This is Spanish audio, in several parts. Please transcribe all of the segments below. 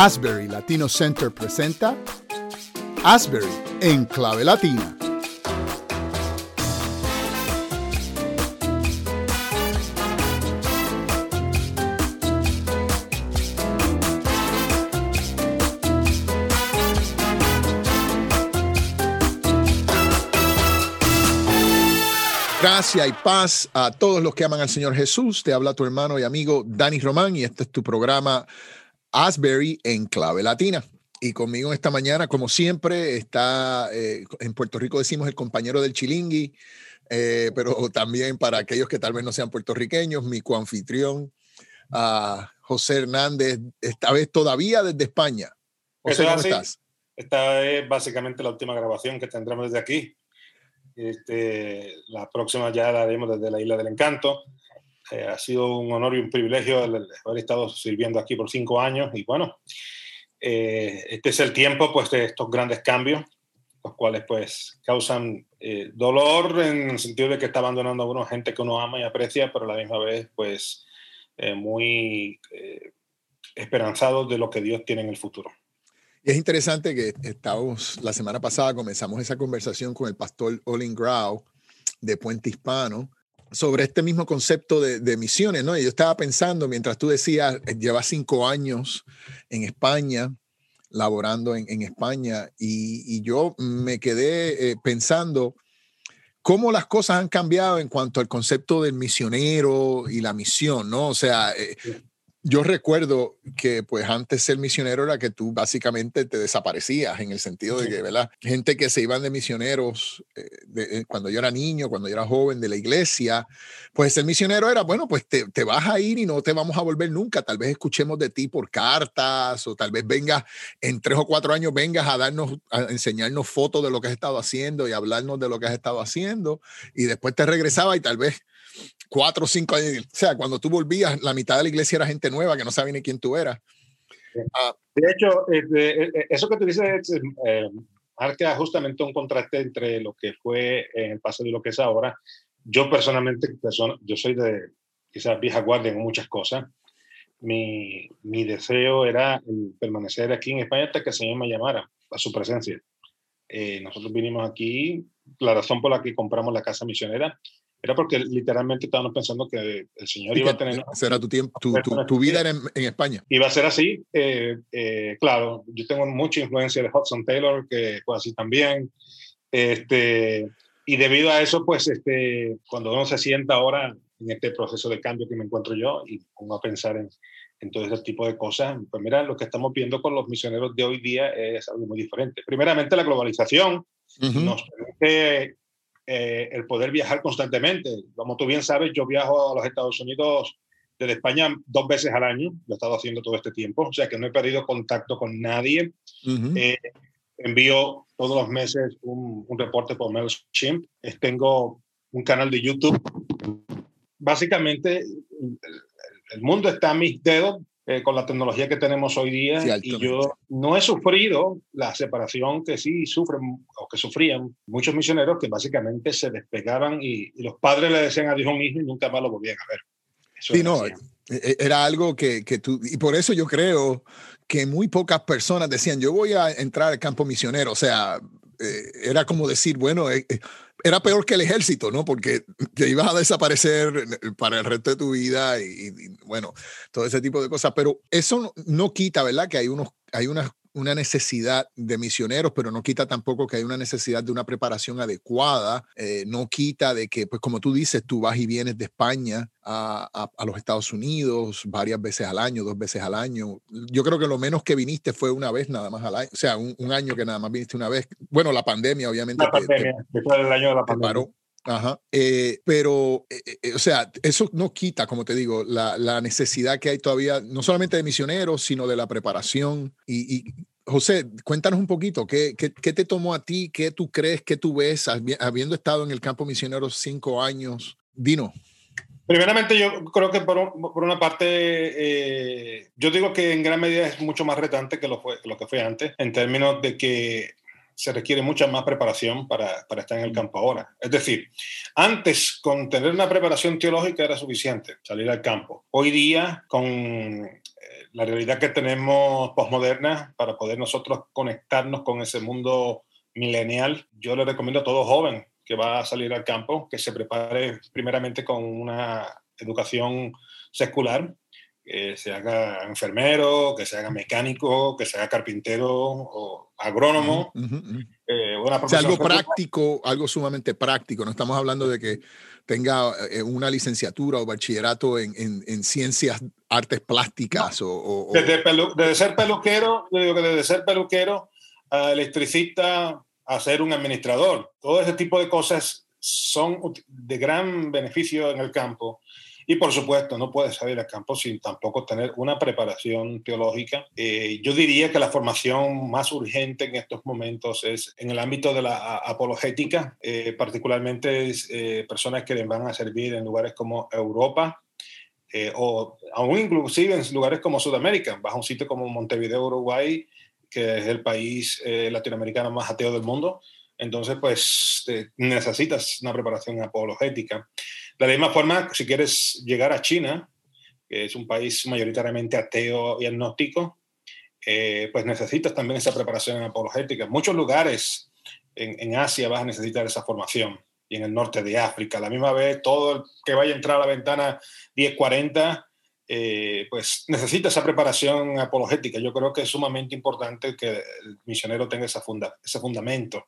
Asbury Latino Center presenta Asbury en clave latina. Gracia y paz a todos los que aman al Señor Jesús. Te habla tu hermano y amigo Dani Román y este es tu programa Asbury en clave latina. Y conmigo esta mañana, como siempre, está eh, en Puerto Rico decimos el compañero del Chilingui, eh, pero también para aquellos que tal vez no sean puertorriqueños, mi coanfitrión, uh, José Hernández, esta vez todavía desde España. José, ¿cómo estás? Esta es básicamente la última grabación que tendremos desde aquí. Este, la próxima ya la haremos desde la Isla del Encanto. Eh, ha sido un honor y un privilegio haber estado sirviendo aquí por cinco años y bueno, eh, este es el tiempo pues de estos grandes cambios, los cuales pues causan eh, dolor en el sentido de que está abandonando a uno gente que uno ama y aprecia, pero a la misma vez pues muy esperanzados de lo que Dios tiene en el futuro. Y es interesante que estamos, la semana pasada comenzamos esa conversación con el pastor Olin Grau de Puente Hispano, sobre este mismo concepto de, misiones, ¿no? Y yo estaba pensando, mientras tú decías, eh, llevas cinco años en España, laborando en, España, y, yo me quedé eh, pensando cómo las cosas han cambiado en cuanto al concepto del misionero y la misión, ¿no? O sea, eh, yo recuerdo que pues antes ser misionero era que tú básicamente te desaparecías en el sentido de que, ¿verdad? Gente que se iban de misioneros eh, eh, cuando yo era niño, cuando yo era joven de la iglesia, pues ser misionero era, bueno, pues te, te, vas a ir y no te vamos a volver nunca. Tal vez escuchemos de ti por cartas o tal vez vengas en tres o cuatro años, vengas a darnos, a enseñarnos fotos de lo que has estado haciendo y hablarnos de lo que has estado haciendo y después te regresaba y tal vez cuatro o cinco años. O sea, cuando tú volvías, la mitad de la iglesia era gente nueva que no sabía ni quién tú eras. Ah, de hecho, este, eso que tú dices eh, marca justamente un contraste entre lo que fue en el pasado y lo que es ahora. Yo personalmente, yo soy de quizás vieja guardia en muchas cosas. Mi, mi deseo era permanecer aquí en España hasta que el Señor me llamara a su presencia. Eh, nosotros vinimos aquí, la razón por la que compramos la casa misionera era porque literalmente estábamos pensando que el Señor iba a tener... Será tu, tiempo, tu, tu, vida en, en, España. Iba a ser así. Eh, eh, claro, yo tengo mucha influencia de Hudson Taylor, que fue así también. Este, y debido a eso, pues este, cuando uno se sienta ahora en este proceso de cambio que me encuentro yo y pongo a pensar en, en todo ese tipo de cosas, pues mira, lo que estamos viendo con los misioneros de hoy día es algo muy diferente. Primeramente, la globalización nos permite eh, el poder viajar constantemente. Como tú bien sabes, yo viajo a los Estados Unidos desde España dos veces al año, lo he estado haciendo todo este tiempo, o sea que no he perdido contacto con nadie. Eh, envío todos los meses un, un reporte por MailChimp. Tengo un canal de YouTube. Básicamente, el mundo está a mis dedos eh, con la tecnología que tenemos hoy día y yo no he sufrido la separación que sí sufren o que sufrían muchos misioneros que básicamente se despegaban y, los padres le decían adiós a un hijo y nunca más lo volvían a ver. sí, no, e, e, era algo que, que tú, y por eso yo creo que muy pocas personas decían, yo voy a entrar al campo misionero, o sea, eh, era como decir, bueno, eh, era peor que el ejército, ¿no? Porque te ibas a desaparecer para el resto de tu vida y, bueno, todo ese tipo de cosas. Pero eso no, quita, ¿verdad? Que hay, unos, hay unas una necesidad de misioneros, pero no quita tampoco que hay una necesidad de una preparación adecuada, eh, no quita de que, pues como tú dices, tú vas y vienes de España a, a, los Estados Unidos varias veces al año, dos veces al año. Yo creo que lo menos que viniste fue una vez nada más al año, o sea, un, año que nada más viniste una vez. Bueno, la pandemia, obviamente. La pandemia, después del año de la pandemia. Ajá. Eh, pero, eh, eh, o sea, eso no quita, como te digo, la, la, necesidad que hay todavía, no solamente de misioneros, sino de la preparación. Y, y José, cuéntanos un poquito, ¿qué, ¿qué, qué, te tomó a ti? ¿Qué tú crees? ¿Qué tú ves habiendo estado en el campo misionero cinco años? Dino. Primeramente, yo creo que por, por una parte, yo digo que en gran medida es mucho más retante que lo, fue, lo que fue antes, en términos de que se requiere mucha más preparación para, para, estar en el campo ahora. Es decir, antes con tener una preparación teológica era suficiente salir al campo. Hoy día, con eh, la realidad que tenemos posmoderna para poder nosotros conectarnos con ese mundo milenial, yo le recomiendo a todo joven que va a salir al campo que se prepare primeramente con una educación secular, que se haga enfermero, que se haga mecánico, que se haga carpintero o agrónomo. Eh, o sea, algo práctico, algo sumamente práctico. No estamos hablando de que tenga eh, una licenciatura o bachillerato en, en, ciencias, artes plásticas o, Desde, ser peluquero, digo que desde ser peluquero a electricista a ser un administrador. Todo ese tipo de cosas son de gran beneficio en el campo y por supuesto, no puedes salir al campo sin tampoco tener una preparación teológica. Eh, yo diría que la formación más urgente en estos momentos es en el ámbito de la apologética, eh, particularmente eh, personas que van a servir en lugares como Europa, o aún inclusive en lugares como Sudamérica, bajo un sitio como Montevideo, Uruguay, que es el país latinoamericano más ateo del mundo. Entonces, pues necesitas una preparación apologética. De la misma forma, si quieres llegar a China, que es un país mayoritariamente ateo y agnóstico, eh, pues necesitas también esa preparación apologética. Muchos lugares en, Asia vas a necesitar esa formación y en el norte de África. La misma vez, todo el que vaya a entrar a la ventana 1040, eh, pues necesita esa preparación apologética. Yo creo que es sumamente importante que el misionero tenga esa funda, ese fundamento.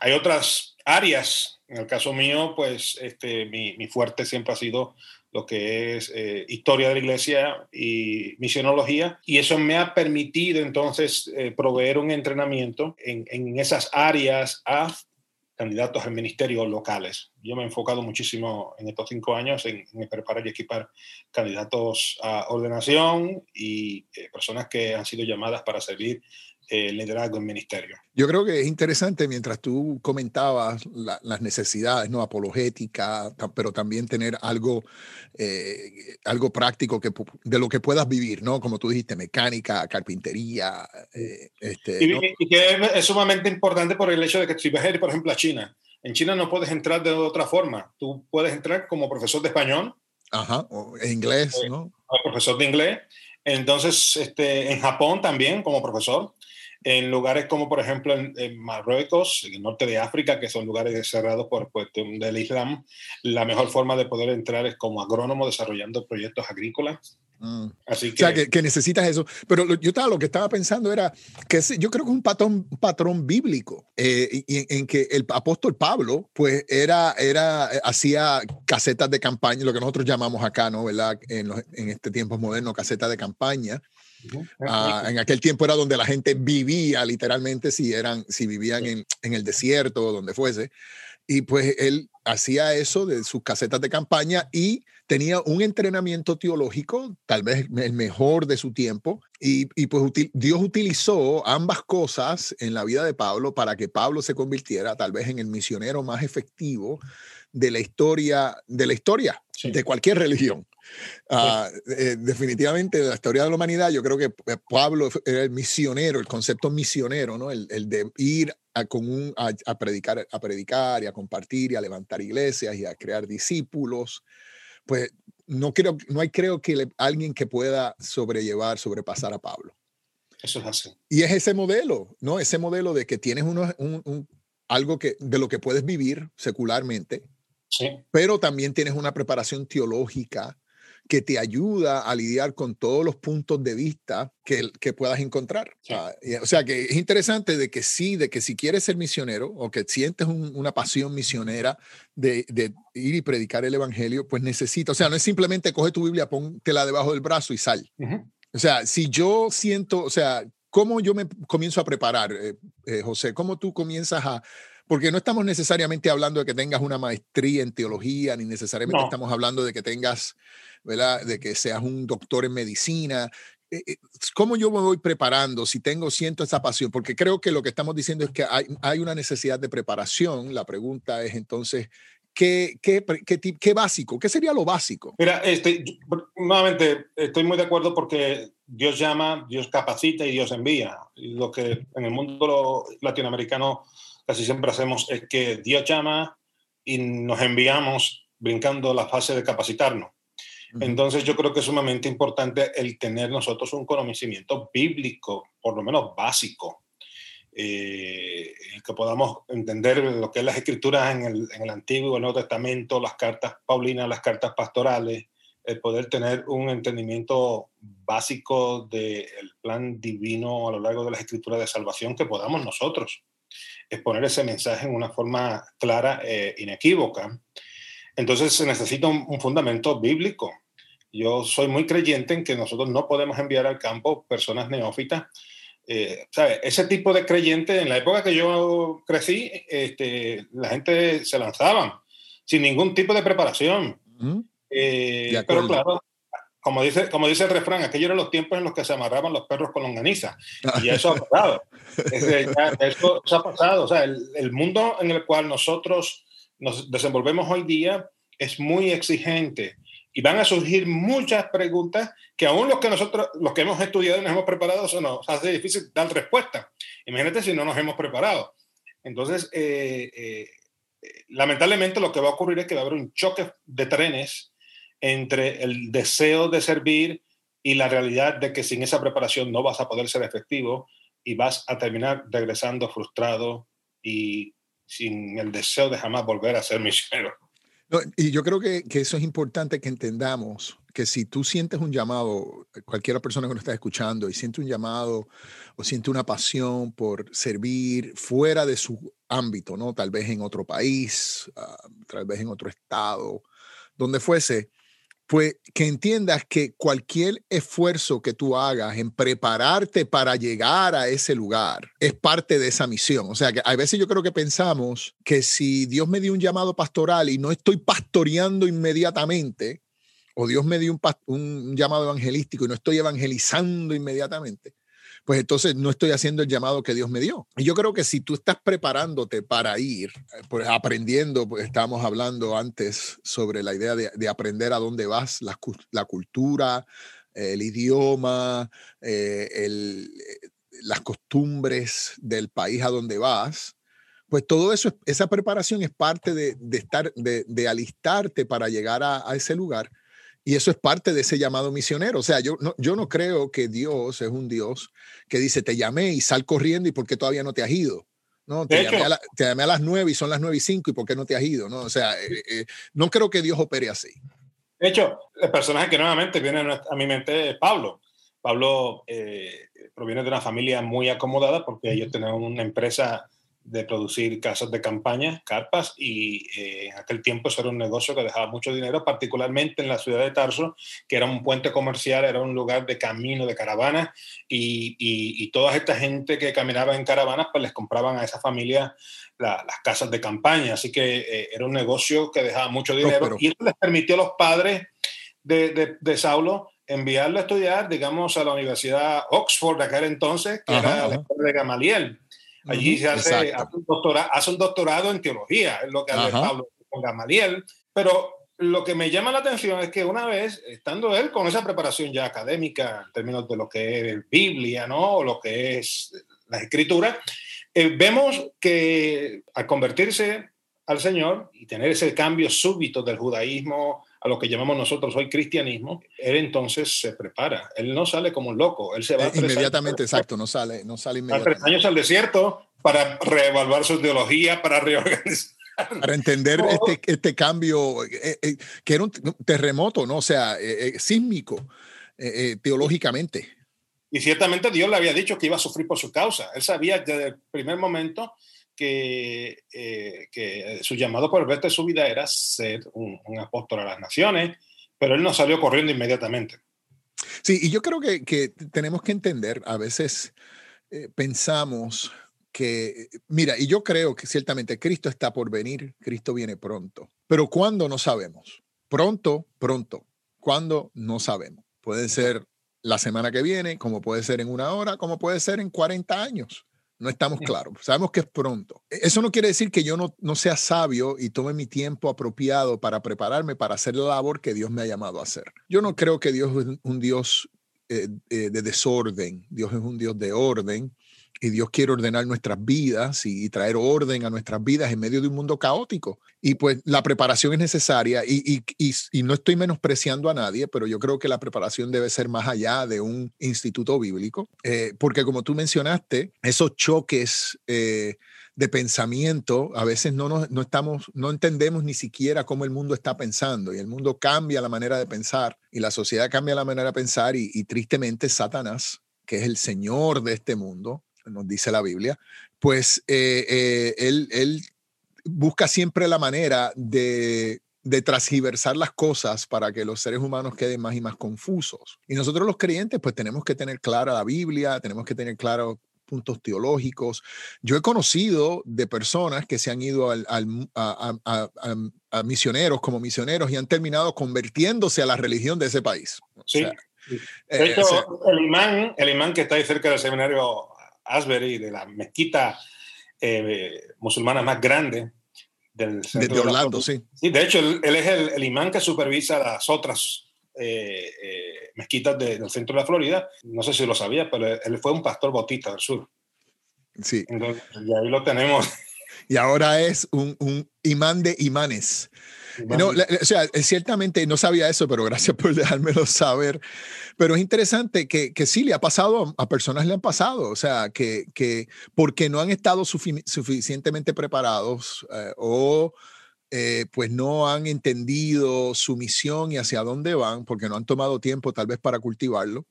Hay otras áreas, en el caso mío, pues este, mi, mi fuerte siempre ha sido lo que es eh, historia de la iglesia y misionología, y eso me ha permitido entonces eh, proveer un entrenamiento en, en, esas áreas a candidatos al ministerio locales. Yo me he enfocado muchísimo en estos cinco años en, preparar y equipar candidatos a ordenación y eh, personas que han sido llamadas para servir el liderazgo en ministerio. Yo creo que es interesante mientras tú comentabas las necesidades no apologética, pero también tener algo, eh, algo práctico que, de lo que puedas vivir, ¿no? Como tú dijiste, mecánica, carpintería. Eh, este, y, que es, sumamente importante por el hecho de que si vas a ir, por ejemplo, a China, en China no puedes entrar de otra forma. Tú puedes entrar como profesor de español. Ajá, o inglés, eh, ¿no? profesor de inglés. Entonces, este, en Japón también como profesor en lugares como por ejemplo en, Marruecos, en el norte de África, que son lugares cerrados por cuestión del Islam, la mejor forma de poder entrar es como agrónomo desarrollando proyectos agrícolas. Mm. Así que, o sea, que, necesitas eso. Pero yo estaba, lo que estaba pensando era que yo creo que es un patrón, patrón bíblico eh, en, que el apóstol Pablo, pues era, era, hacía casetas de campaña, lo que nosotros llamamos acá, ¿no? ¿Verdad? En, en este tiempo moderno, casetas de campaña Ah, en aquel tiempo era donde la gente vivía literalmente si, eran, si vivían en, en el desierto o donde fuese. Y pues él hacía eso de sus casetas de campaña y tenía un entrenamiento teológico, tal vez el mejor de su tiempo, y, y pues Dios utilizó ambas cosas en la vida de Pablo para que Pablo se convirtiera tal vez en el misionero más efectivo de la historia, de la historia, de cualquier religión. Ah, eh, definitivamente de la historia de la humanidad, yo creo que eh, Pablo era el misionero, el concepto misionero, ¿no? El, el de ir a, con un, a, predicar, a predicar y a compartir y a levantar iglesias y a crear discípulos. Pues no, creo, no hay creo que alguien que pueda sobrellevar, sobrepasar a Pablo. Eso es así. Y es ese modelo, ¿no? Ese modelo de que tienes uno, un, algo que, de lo que puedes vivir secularmente, sí. pero también tienes una preparación teológica que te ayuda a lidiar con todos los puntos de vista que, que puedas encontrar. O, sea, que es interesante de que sí, de que si quieres ser misionero o que sientes una pasión misionera de, de, ir y predicar el evangelio, pues necesitas, o sea, no es simplemente coge tu Biblia, póntela debajo del brazo y sal. O sea, si yo siento, o sea, ¿cómo yo me comienzo a preparar, eh, eh, José? ¿Cómo tú comienzas a, porque no estamos necesariamente hablando de que tengas una maestría en teología, ni necesariamente estamos hablando de que tengas, ¿verdad? De que seas un doctor en medicina. Eh, eh, ¿Cómo yo me voy preparando si tengo, siento esa pasión? Porque creo que lo que estamos diciendo es que hay, hay una necesidad de preparación. La pregunta es entonces, ¿Qué, qué, qué, qué, básico? ¿Qué sería lo básico? Mira, este, nuevamente, estoy muy de acuerdo porque Dios llama, Dios capacita y Dios envía. Lo que en el mundo latinoamericano casi siempre hacemos es que Dios llama y nos enviamos brincando la fase de capacitarnos. Entonces yo creo que es sumamente importante el tener nosotros un conocimiento bíblico, por lo menos básico, eh, que podamos entender lo que es las escrituras en el, en el Antiguo y el Nuevo Testamento, las cartas paulinas, las cartas pastorales, el poder tener un entendimiento básico del plan divino a lo largo de las escrituras de salvación que podamos nosotros exponer ese mensaje en una forma clara e inequívoca. Entonces se necesita un, fundamento bíblico. Yo soy muy creyente en que nosotros no podemos enviar al campo personas neófitas. Eh, ¿sabe? Ese tipo de creyente, en la época que yo crecí, este, la gente se lanzaban sin ningún tipo de preparación. Eh, pero claro, como dice, como dice el refrán, aquellos eran los tiempos en los que se amarraban los perros con longaniza. Y eso ha pasado. eso, ha pasado. O sea, el, el, mundo en el cual nosotros nos desenvolvemos hoy día es muy exigente. Y van a surgir muchas preguntas que aún los que nosotros, los que hemos estudiado y nos hemos preparado, eso nos hace difícil dar respuesta. Imagínate si no nos hemos preparado. Entonces, eh, eh, lamentablemente lo que va a ocurrir es que va a haber un choque de trenes entre el deseo de servir y la realidad de que sin esa preparación no vas a poder ser efectivo y vas a terminar regresando frustrado y sin el deseo de jamás volver a ser misionero. y yo creo que, que, eso es importante que entendamos, que si tú sientes un llamado, cualquier persona que nos está escuchando y siente un llamado o siente una pasión por servir fuera de su ámbito, ¿no? Tal vez en otro país, uh, tal vez en otro estado, donde fuese, pues que entiendas que cualquier esfuerzo que tú hagas en prepararte para llegar a ese lugar es parte de esa misión. O sea, que a veces yo creo que pensamos que si Dios me dio un llamado pastoral y no estoy pastoreando inmediatamente, o Dios me dio un, un llamado evangelístico y no estoy evangelizando inmediatamente, pues entonces no estoy haciendo el llamado que Dios me dio. Y yo creo que si tú estás preparándote para ir, eh, pues aprendiendo, pues estábamos hablando antes sobre la idea de, aprender a dónde vas, la, cultura, el idioma, eh, eh, las costumbres del país a donde vas, pues todo eso, esa preparación es parte de, estar, de, alistarte para llegar a, ese lugar. Y eso es parte de ese llamado misionero. O sea, yo no, yo no creo que Dios es un Dios que dice, te llamé y sal corriendo y por qué todavía no te has ido. No, te, llamé a, te llamé a, las nueve y son las nueve y cinco y por qué no te has ido. No, o sea, eh, eh, no creo que Dios opere así. De hecho, el personaje que nuevamente viene a mi mente es Pablo. Pablo eh, proviene de una familia muy acomodada porque ellos tenían una empresa de producir casas de campaña, carpas, y eh, en aquel tiempo eso era un negocio que dejaba mucho dinero, particularmente en la ciudad de Tarso, que era un puente comercial, era un lugar de camino, de caravanas, y, y, toda esta gente que caminaba en caravanas, pues les compraban a esa familia las casas de campaña, así que eh, era un negocio que dejaba mucho dinero, y eso les permitió a los padres de, de, de Saulo enviarlo a estudiar, digamos, a la Universidad Oxford de aquel entonces, que era la escuela de Gamaliel. Allí se hace, un doctorado, hace, un doctorado, en teología, es lo que hace Pablo con Gamaliel. Pero lo que me llama la atención es que una vez, estando él con esa preparación ya académica, en términos de lo que es Biblia, ¿no? O lo que es la escritura, eh, vemos que al convertirse al Señor y tener ese cambio súbito del judaísmo a lo que llamamos nosotros hoy cristianismo, él entonces se prepara. Él no sale como un loco, él se va eh, inmediatamente, exacto, no sale, no sale inmediatamente. tres años al desierto para reevaluar su teología, para reorganizar. Para entender este, este cambio, eh, eh, que era un terremoto, ¿no? O sea, sísmico, teológicamente. Y ciertamente Dios le había dicho que iba a sufrir por su causa. Él sabía desde el primer momento que, eh, que su llamado por el resto de su vida era ser un, apóstol a las naciones, pero él no salió corriendo inmediatamente. Sí, y yo creo que, que tenemos que entender, a veces eh, pensamos que, mira, y yo creo que ciertamente Cristo está por venir, Cristo viene pronto, pero ¿cuándo? No sabemos. Pronto, pronto. ¿Cuándo? No sabemos. Puede ser la semana que viene, como puede ser en una hora, como puede ser en 40 años. No estamos claros. Sabemos que es pronto. E, eso no quiere decir que yo no, no sea sabio y tome mi tiempo apropiado para prepararme para hacer la labor que Dios me ha llamado a hacer. Yo no creo que Dios es un Dios eh, eh, de desorden. Dios es un Dios de orden. Y Dios quiere ordenar nuestras vidas y, traer orden a nuestras vidas en medio de un mundo caótico. Y pues la preparación es necesaria y, y, no estoy menospreciando a nadie, pero yo creo que la preparación debe ser más allá de un instituto bíblico, eh, porque como tú mencionaste, esos choques... Eh, de pensamiento, a veces no, no estamos, no entendemos ni siquiera cómo el mundo está pensando y el mundo cambia la manera de pensar y la sociedad cambia la manera de pensar y, y tristemente Satanás, que es el señor de este mundo, nos dice la Biblia, pues eh, eh, él, él, busca siempre la manera de, de transgiversar las cosas para que los seres humanos queden más y más confusos. Y nosotros los creyentes pues tenemos que tener clara la Biblia, tenemos que tener claro puntos teológicos. Yo he conocido de personas que se han ido al, a, a, misioneros como misioneros y han terminado convirtiéndose a la religión de ese país. Sí. de eh, el, imán, el imán que está ahí cerca del seminario Asbury, de la mezquita eh, musulmana más grande del centro de, Orlando, sí. sí. De hecho, él, es el, imán que supervisa las otras eh, eh, mezquitas del centro de la Florida. No sé si lo sabía, pero él fue un pastor bautista del sur. Sí. Entonces, y ahí lo tenemos. Y ahora es un, un imán de imanes. No, o sea, ciertamente no sabía eso, pero gracias por dejármelo saber. Pero es interesante que, que sí le ha pasado, a personas le han pasado, o sea, que, que porque no han estado suficientemente preparados eh, o eh, pues no han entendido su misión y hacia dónde van, porque no han tomado tiempo tal vez para cultivarlo,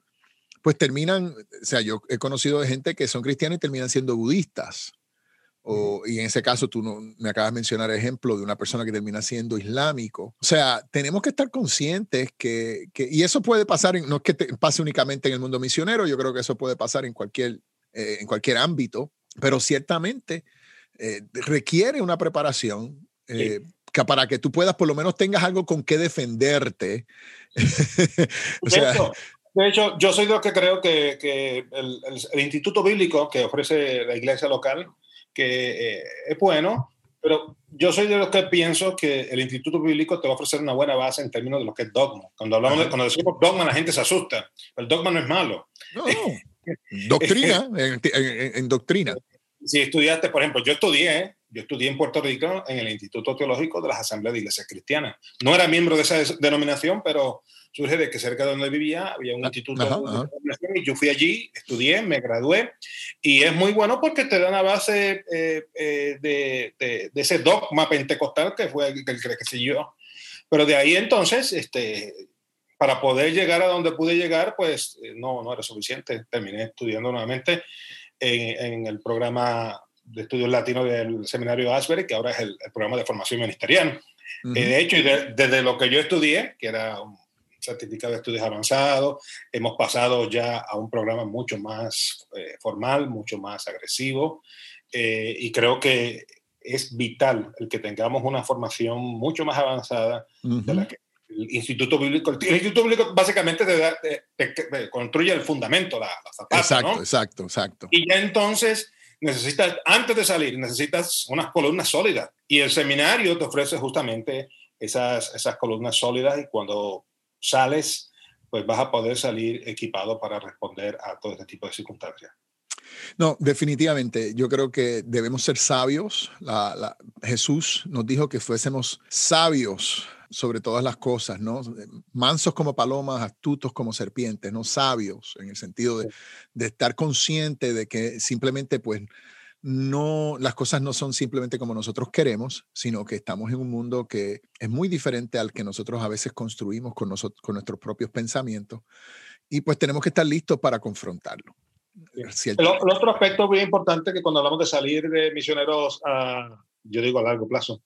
pues terminan, o sea, yo he conocido de gente que son cristianos y terminan siendo budistas y en ese caso tú no, me acabas de mencionar ejemplo de una persona que termina siendo islámico. O sea, tenemos que estar conscientes que, que y eso puede pasar, en, no es que pase únicamente en el mundo misionero, yo creo que eso puede pasar en cualquier, eh, en cualquier ámbito, pero ciertamente eh, requiere una preparación. Eh, que para que tú puedas, por lo menos tengas algo con qué defenderte. o sea, de hecho, yo soy de los que creo que, que el, el, Instituto Bíblico que ofrece la iglesia local que eh, es bueno, pero yo soy de los que pienso que el Instituto Bíblico te va a ofrecer una buena base en términos de lo que es dogma. Cuando, hablamos de, cuando decimos dogma, la gente se asusta. El dogma no es malo. No, doctrina, en, doctrina. Si estudiaste, por ejemplo, yo estudié, yo estudié en Puerto Rico en el Instituto Teológico de las Asambleas de Iglesias Cristianas. No era miembro de esa denominación, pero surge de que cerca de donde vivía había un ah, instituto de y yo fui allí, estudié, me gradué y es muy bueno porque te da una base eh, eh, de, de, ese dogma pentecostal que fue el, que, que siguió. Pero de ahí entonces, este, para poder llegar a donde pude llegar, pues eh, no, no era suficiente. Terminé estudiando nuevamente en, en el programa de estudios latinos del seminario Asbury, que ahora es el, programa de formación ministerial. de hecho, desde lo que yo estudié, que era un certificado de estudios avanzados, hemos pasado ya a un programa mucho más eh, formal, mucho más agresivo, eh, y creo que es vital el que tengamos una formación mucho más avanzada de la que el Instituto Bíblico, el Instituto Bíblico básicamente te, construye el fundamento, la, la zapata, Exacto, exacto, exacto. Y ya entonces necesitas, antes de salir, necesitas unas columnas sólidas. Y el seminario te ofrece justamente esas, esas columnas sólidas y cuando sales, pues vas a poder salir equipado para responder a todo este tipo de circunstancias. No, definitivamente. Yo creo que debemos ser sabios. La, Jesús nos dijo que fuésemos sabios sobre todas las cosas, ¿no? Mansos como palomas, astutos como serpientes, ¿no? Sabios en el sentido de, de estar consciente de que simplemente, pues, no, las cosas no son simplemente como nosotros queremos, sino que estamos en un mundo que es muy diferente al que nosotros a veces construimos con, nosotros, con nuestros propios pensamientos y pues tenemos que estar listos para confrontarlo. El, otro aspecto muy importante que cuando hablamos de salir de misioneros a, yo digo a largo plazo,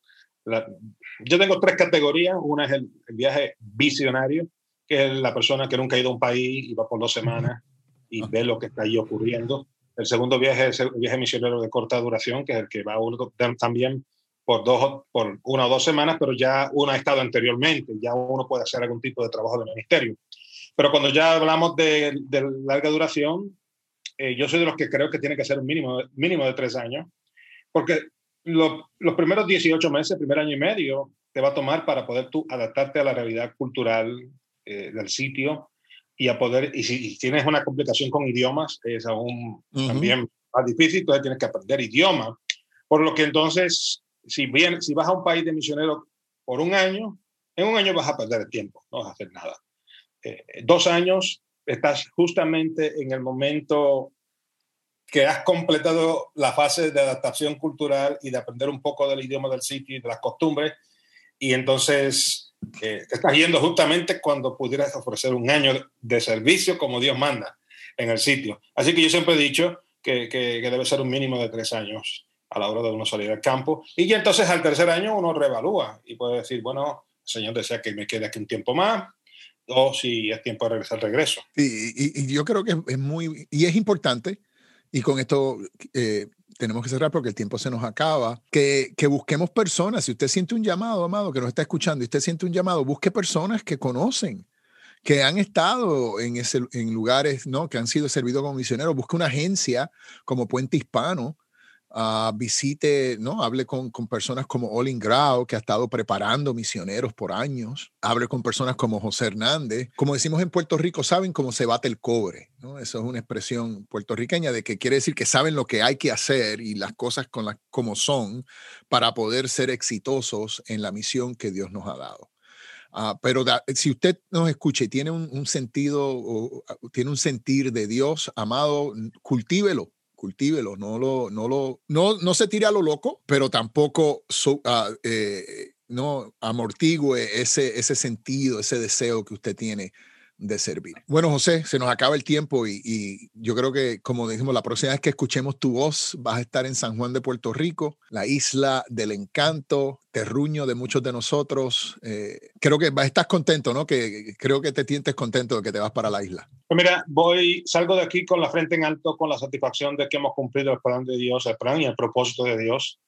yo tengo tres categorías. Una es el, viaje visionario, que es la persona que nunca ha ido a un país y va por dos semanas y ve lo que está ahí ocurriendo. El segundo viaje es el viaje misionero de corta duración, que es el que va uno también por, dos, por una o dos semanas, pero ya uno ha estado anteriormente, ya uno puede hacer algún tipo de trabajo de ministerio. Pero cuando ya hablamos de, larga duración, eh, yo soy de los que creo que tiene que ser un mínimo, mínimo de tres años, porque los primeros 18 meses, primer año y medio, te va a tomar para poder tú adaptarte a la realidad cultural eh, del sitio, y a poder, y si tienes una complicación con idiomas, es aún también más difícil, entonces tienes que aprender idioma. Por lo que entonces, si, bien, si vas a un país de misioneros por un año, en un año vas a perder el tiempo, no vas a hacer nada. Eh, dos años, estás justamente en el momento que has completado la fase de adaptación cultural y de aprender un poco del idioma del sitio y de las costumbres, y entonces eh, te estás yendo justamente cuando pudieras ofrecer un año de servicio como Dios manda en el sitio. Así que yo siempre he dicho que, que, que debe ser un mínimo de tres años a la hora de uno salir al campo. Y ya entonces al tercer año uno reevalúa y puede decir, bueno, el Señor desea que me quede aquí un tiempo más, o si es tiempo de regresar, regreso. Y, y, yo creo que es muy, y es importante, y con esto eh, tenemos que cerrar porque el tiempo se nos acaba, que, que, busquemos personas. Si usted siente un llamado, amado, que nos está escuchando, y usted siente un llamado, busque personas que conocen, que han estado en, ese, en lugares, ¿no? Que han sido servidos como misioneros. Busque una agencia como Puente Hispano, Uh, visite, ¿no? Hable con, con, personas como Olin Grau, que ha estado preparando misioneros por años. Hable con personas como José Hernández. Como decimos en Puerto Rico, saben cómo se bate el cobre, ¿no? Eso es una expresión puertorriqueña de que quiere decir que saben lo que hay que hacer y las cosas con las, como son para poder ser exitosos en la misión que Dios nos ha dado. Uh, pero si usted nos escucha y tiene un, sentido, tiene un sentir de Dios, amado, cultívelo cultívelo, no lo, no lo, no, no se tire a lo loco, pero tampoco uh, eh, no amortigue ese, ese sentido, ese deseo que usted tiene de servir. Bueno, José, se nos acaba el tiempo y, yo creo que, como dijimos, la próxima vez que escuchemos tu voz, vas a estar en San Juan de Puerto Rico, la isla del encanto, terruño de muchos de nosotros. Eh, creo que vas, a estar contento, ¿no? Que creo que te sientes contento de que te vas para la isla. Pues mira, voy, salgo de aquí con la frente en alto, con la satisfacción de que hemos cumplido el plan de Dios, el plan y el propósito de Dios.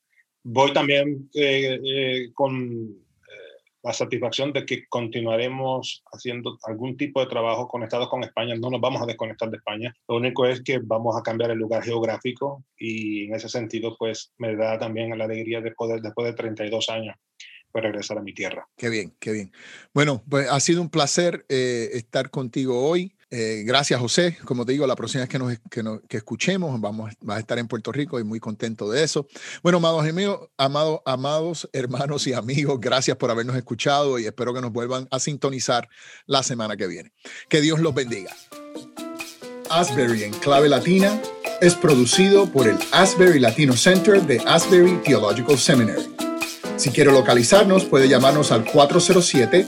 Voy también eh, eh, con la satisfacción de que continuaremos haciendo algún tipo de trabajo conectado con España. No nos vamos a desconectar de España. Lo único es que vamos a cambiar el lugar geográfico y en ese sentido, pues me da también la alegría de poder, después de 32 años, pues regresar a mi tierra. Qué bien, qué bien. Bueno, pues ha sido un placer eh, estar contigo hoy. Eh, gracias, José. Como te digo, la próxima vez que nos, que, escuchemos, vamos, a estar en Puerto Rico y muy contento de eso. Bueno, amados amigos, amados, amados hermanos y amigos, gracias por habernos escuchado y espero que nos vuelvan a sintonizar la semana que viene. Que Dios los bendiga. Asbury en clave latina es producido por el Asbury Latino Center de Asbury Theological Seminary. Si quiere localizarnos, puede llamarnos al 407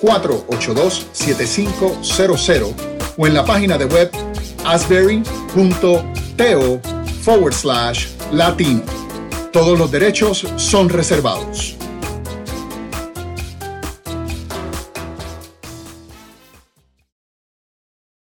482 7500 o en la página de web asbury.to forward slash latino. Todos los derechos son reservados.